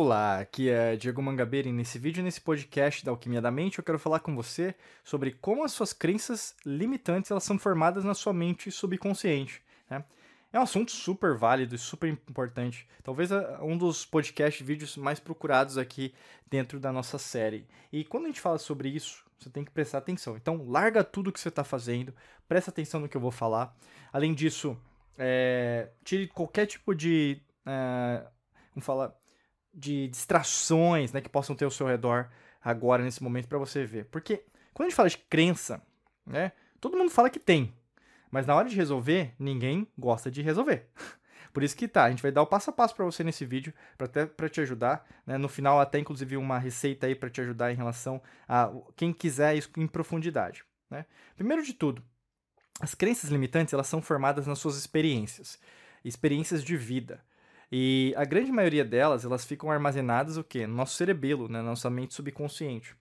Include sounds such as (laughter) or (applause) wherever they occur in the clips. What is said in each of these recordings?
Olá, aqui é Diego Mangabeira e nesse vídeo, nesse podcast da Alquimia da Mente, eu quero falar com você sobre como as suas crenças limitantes elas são formadas na sua mente subconsciente. Né? É um assunto super válido e super importante. Talvez é um dos podcast vídeos mais procurados aqui dentro da nossa série. E quando a gente fala sobre isso, você tem que prestar atenção. Então, larga tudo que você está fazendo, presta atenção no que eu vou falar. Além disso, é, tire qualquer tipo de. É, vamos falar de distrações né, que possam ter ao seu redor agora, nesse momento, para você ver. Porque quando a gente fala de crença, né, todo mundo fala que tem. Mas na hora de resolver, ninguém gosta de resolver. (laughs) Por isso que tá, a gente vai dar o passo a passo para você nesse vídeo, para até para te ajudar, né? No final até inclusive uma receita aí para te ajudar em relação a quem quiser isso em profundidade, né? Primeiro de tudo, as crenças limitantes, elas são formadas nas suas experiências, experiências de vida. E a grande maioria delas, elas ficam armazenadas o quê? No nosso cerebelo, né? na nossa mente subconsciente.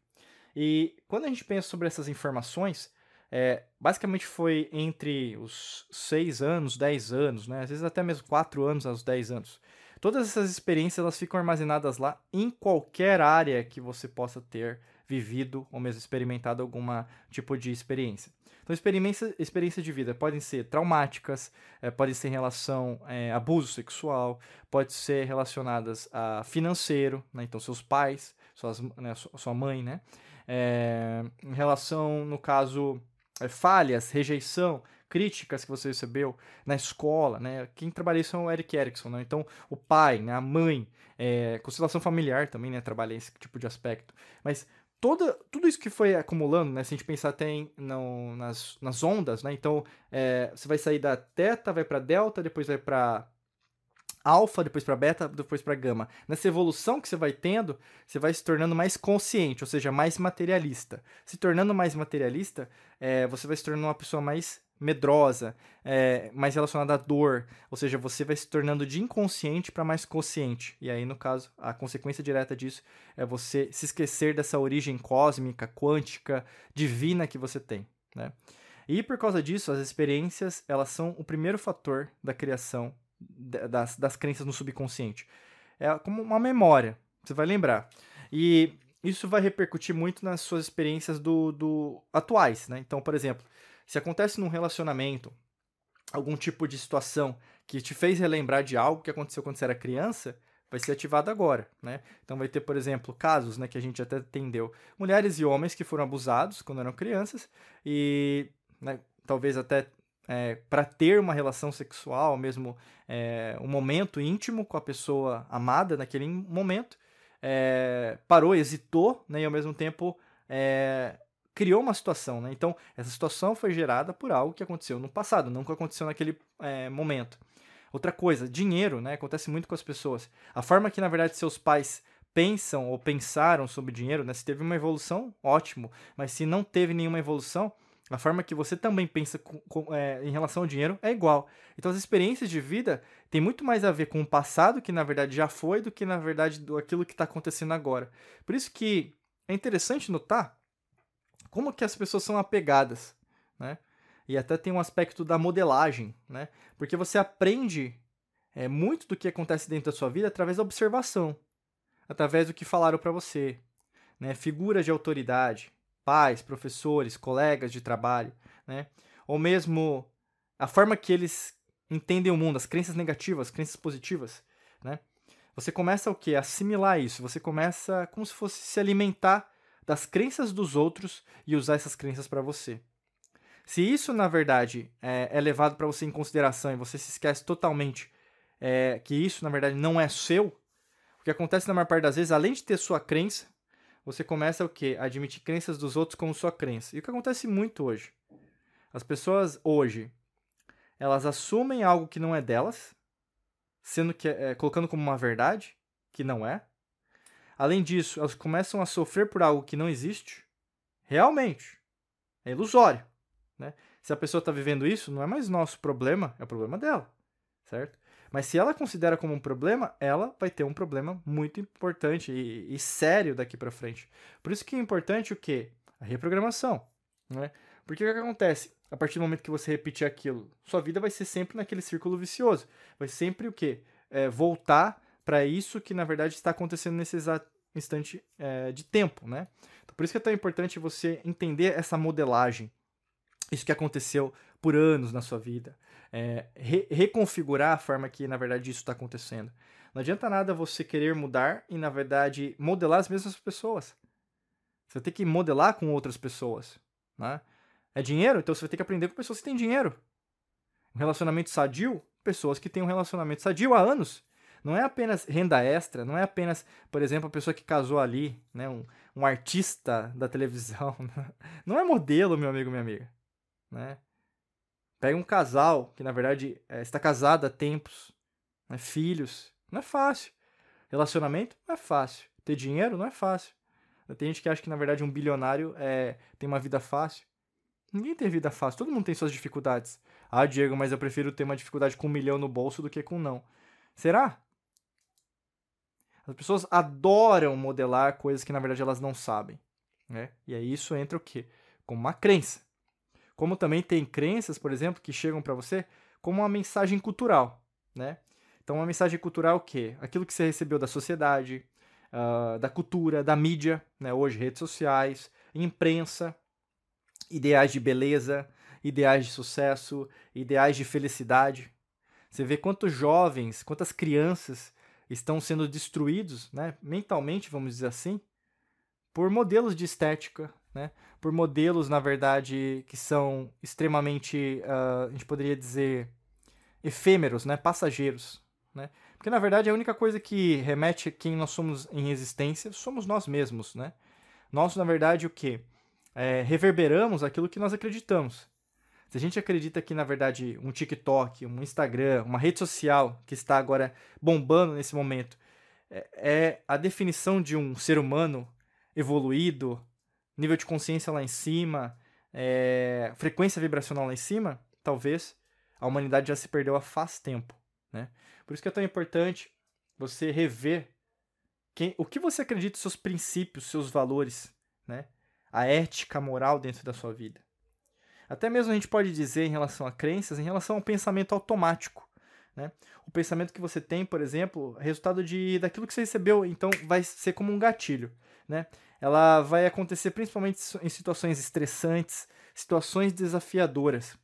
E quando a gente pensa sobre essas informações, é, basicamente foi entre os 6 anos, 10 anos, né? às vezes até mesmo 4 anos aos 10 anos. Todas essas experiências elas ficam armazenadas lá em qualquer área que você possa ter vivido ou mesmo experimentado algum tipo de experiência. Então, experiência, experiência de vida podem ser traumáticas, é, podem ser em relação a é, abuso sexual, pode ser relacionadas a financeiro, né? então seus pais, suas, né, sua mãe, né? É, em relação, no caso, falhas, rejeição, críticas que você recebeu na escola, né? Quem trabalha isso é o Eric Erickson, né? Então, o pai, né? a mãe, é, constelação familiar também, né? Trabalha esse tipo de aspecto. Mas toda, tudo isso que foi acumulando, né? Se a gente pensar até em, não, nas, nas ondas, né? Então, é, você vai sair da teta, vai para delta, depois vai para alfa, depois para beta, depois para gama. Nessa evolução que você vai tendo, você vai se tornando mais consciente, ou seja, mais materialista. Se tornando mais materialista, é, você vai se tornando uma pessoa mais medrosa, é, mais relacionada à dor, ou seja, você vai se tornando de inconsciente para mais consciente. E aí, no caso, a consequência direta disso é você se esquecer dessa origem cósmica, quântica, divina que você tem, né? E por causa disso, as experiências elas são o primeiro fator da criação das, das crenças no subconsciente. É como uma memória, você vai lembrar. E isso vai repercutir muito nas suas experiências do, do atuais, né? Então, por exemplo, se acontece num relacionamento algum tipo de situação que te fez relembrar de algo que aconteceu quando você era criança, vai ser ativado agora, né? Então vai ter, por exemplo, casos, né, que a gente até entendeu, mulheres e homens que foram abusados quando eram crianças e, né, talvez até é, para ter uma relação sexual, mesmo é, um momento íntimo com a pessoa amada naquele momento, é, parou, hesitou, né, e ao mesmo tempo é, criou uma situação, né? Então, essa situação foi gerada por algo que aconteceu no passado, não que aconteceu naquele é, momento. Outra coisa, dinheiro, né? Acontece muito com as pessoas. A forma que, na verdade, seus pais pensam ou pensaram sobre dinheiro, né? Se teve uma evolução, ótimo. Mas se não teve nenhuma evolução, a forma que você também pensa com, com, é, em relação ao dinheiro é igual. Então, as experiências de vida têm muito mais a ver com o passado, que na verdade já foi, do que na verdade do aquilo que está acontecendo agora. Por isso que é interessante notar como que as pessoas são apegadas, né? E até tem um aspecto da modelagem, né? Porque você aprende é, muito do que acontece dentro da sua vida através da observação, através do que falaram para você, né? Figuras de autoridade, pais, professores, colegas de trabalho, né? Ou mesmo a forma que eles entendem o mundo, as crenças negativas, as crenças positivas, né? Você começa o que? Assimilar isso. Você começa como se fosse se alimentar das crenças dos outros e usar essas crenças para você. Se isso, na verdade, é, é levado para você em consideração e você se esquece totalmente é, que isso, na verdade, não é seu, o que acontece na maior parte das vezes, além de ter sua crença, você começa o quê? A admitir crenças dos outros como sua crença. E o que acontece muito hoje? As pessoas hoje, elas assumem algo que não é delas, sendo que é, colocando como uma verdade, que não é, Além disso, elas começam a sofrer por algo que não existe. Realmente. É ilusório. Né? Se a pessoa está vivendo isso, não é mais nosso problema, é o problema dela. Certo? Mas se ela considera como um problema, ela vai ter um problema muito importante e, e sério daqui para frente. Por isso que é importante o quê? A reprogramação. Né? Porque o que acontece? A partir do momento que você repetir aquilo, sua vida vai ser sempre naquele círculo vicioso. Vai sempre o quê? É, voltar para isso que na verdade está acontecendo nesse exato instante é, de tempo, né? Então, por isso que é tão importante você entender essa modelagem, isso que aconteceu por anos na sua vida, é, re reconfigurar a forma que na verdade isso está acontecendo. Não adianta nada você querer mudar e na verdade modelar as mesmas pessoas. Você tem que modelar com outras pessoas, né? É dinheiro, então você vai ter que aprender com pessoas que têm dinheiro. Um relacionamento sadio, pessoas que têm um relacionamento sadio há anos. Não é apenas renda extra, não é apenas, por exemplo, a pessoa que casou ali, né, um, um artista da televisão. (laughs) Não é modelo, meu amigo, minha amiga. Né? Pega um casal que, na verdade, é, está casado há tempos, né, filhos. Não é fácil. Relacionamento não é fácil. Ter dinheiro não é fácil. Tem gente que acha que, na verdade, um bilionário é, tem uma vida fácil. Ninguém tem vida fácil, todo mundo tem suas dificuldades. Ah, Diego, mas eu prefiro ter uma dificuldade com um milhão no bolso do que com não. Será? As pessoas adoram modelar coisas que na verdade elas não sabem. Né? E aí isso entra o quê? Como uma crença. Como também tem crenças, por exemplo, que chegam para você como uma mensagem cultural. Né? Então, uma mensagem cultural é o quê? Aquilo que você recebeu da sociedade, uh, da cultura, da mídia, né? hoje redes sociais, imprensa, ideais de beleza, ideais de sucesso, ideais de felicidade. Você vê quantos jovens, quantas crianças estão sendo destruídos, né, mentalmente, vamos dizer assim, por modelos de estética, né, por modelos, na verdade, que são extremamente, uh, a gente poderia dizer, efêmeros, né, passageiros. Né? Porque, na verdade, a única coisa que remete a quem nós somos em existência somos nós mesmos. Né? Nós, na verdade, o que? É, reverberamos aquilo que nós acreditamos. Se a gente acredita que, na verdade, um TikTok, um Instagram, uma rede social que está agora bombando nesse momento é, é a definição de um ser humano evoluído, nível de consciência lá em cima, é, frequência vibracional lá em cima, talvez a humanidade já se perdeu há faz tempo. Né? Por isso que é tão importante você rever quem, o que você acredita, seus princípios, seus valores, né? a ética, moral dentro da sua vida. Até mesmo a gente pode dizer em relação a crenças, em relação ao pensamento automático. Né? O pensamento que você tem, por exemplo, é resultado de daquilo que você recebeu, então vai ser como um gatilho. Né? Ela vai acontecer principalmente em situações estressantes, situações desafiadoras.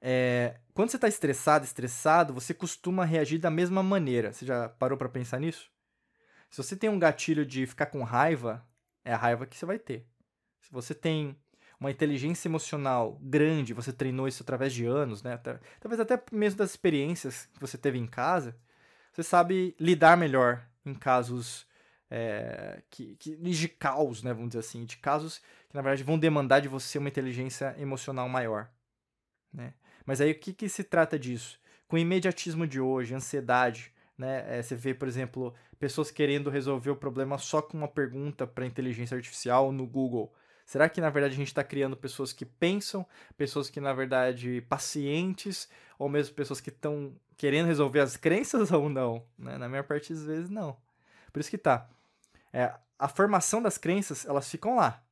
É, quando você está estressado, estressado, você costuma reagir da mesma maneira. Você já parou para pensar nisso? Se você tem um gatilho de ficar com raiva, é a raiva que você vai ter. Se você tem uma inteligência emocional grande, você treinou isso através de anos, né? Talvez até mesmo das experiências que você teve em casa, você sabe lidar melhor em casos é, que, que, de caos, né? Vamos dizer assim, de casos que na verdade vão demandar de você uma inteligência emocional maior, né? Mas aí o que, que se trata disso? Com o imediatismo de hoje, ansiedade, né? É, você vê, por exemplo, pessoas querendo resolver o problema só com uma pergunta para inteligência artificial no Google. Será que na verdade a gente está criando pessoas que pensam, pessoas que na verdade pacientes, ou mesmo pessoas que estão querendo resolver as crenças (laughs) ou não? Né? Na maior parte das vezes não. Por isso que tá. É, a formação das crenças elas ficam lá.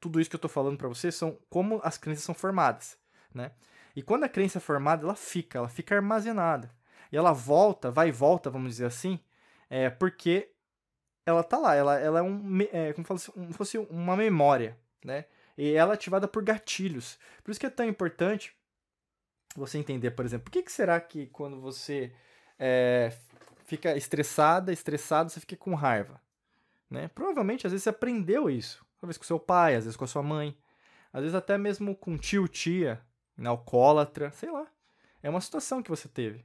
Tudo isso que eu estou falando para vocês são como as crenças são formadas, né? E quando a crença é formada, ela fica, ela fica armazenada. E ela volta, vai e volta, vamos dizer assim, é, porque ela tá lá, ela, ela é, um, é como se fosse uma memória, né? E ela é ativada por gatilhos. Por isso que é tão importante você entender, por exemplo, por que, que será que quando você é, fica estressada, estressado, você fica com raiva? Né? Provavelmente, às vezes, você aprendeu isso. Talvez com seu pai, às vezes com a sua mãe. Às vezes até mesmo com tio, tia, né, alcoólatra, sei lá. É uma situação que você teve.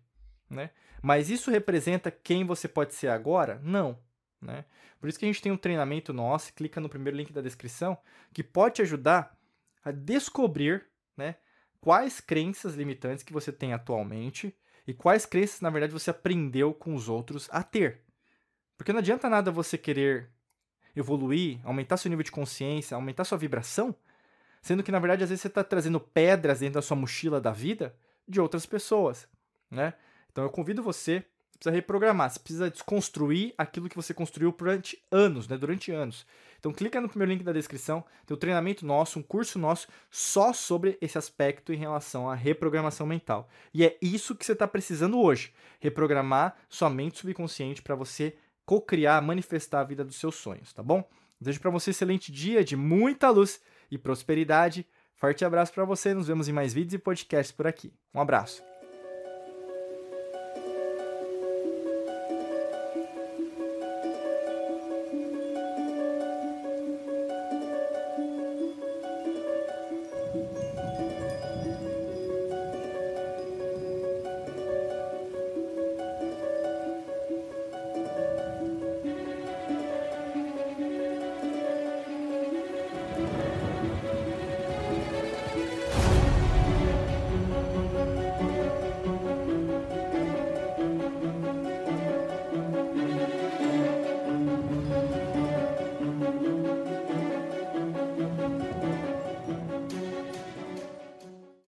Né? Mas isso representa quem você pode ser agora? Não. Né? Por isso que a gente tem um treinamento nosso, clica no primeiro link da descrição, que pode te ajudar a descobrir né, quais crenças limitantes que você tem atualmente e quais crenças, na verdade, você aprendeu com os outros a ter. Porque não adianta nada você querer evoluir, aumentar seu nível de consciência, aumentar sua vibração, sendo que, na verdade, às vezes você está trazendo pedras dentro da sua mochila da vida de outras pessoas. Né? Então eu convido você precisa reprogramar, você precisa desconstruir aquilo que você construiu durante anos, né? Durante anos. Então clica no primeiro link da descrição, tem um treinamento nosso, um curso nosso só sobre esse aspecto em relação à reprogramação mental. E é isso que você está precisando hoje, reprogramar sua mente subconsciente para você co-criar, manifestar a vida dos seus sonhos, tá bom? Desejo para você um excelente dia de muita luz e prosperidade. Forte abraço para você, nos vemos em mais vídeos e podcasts por aqui. Um abraço.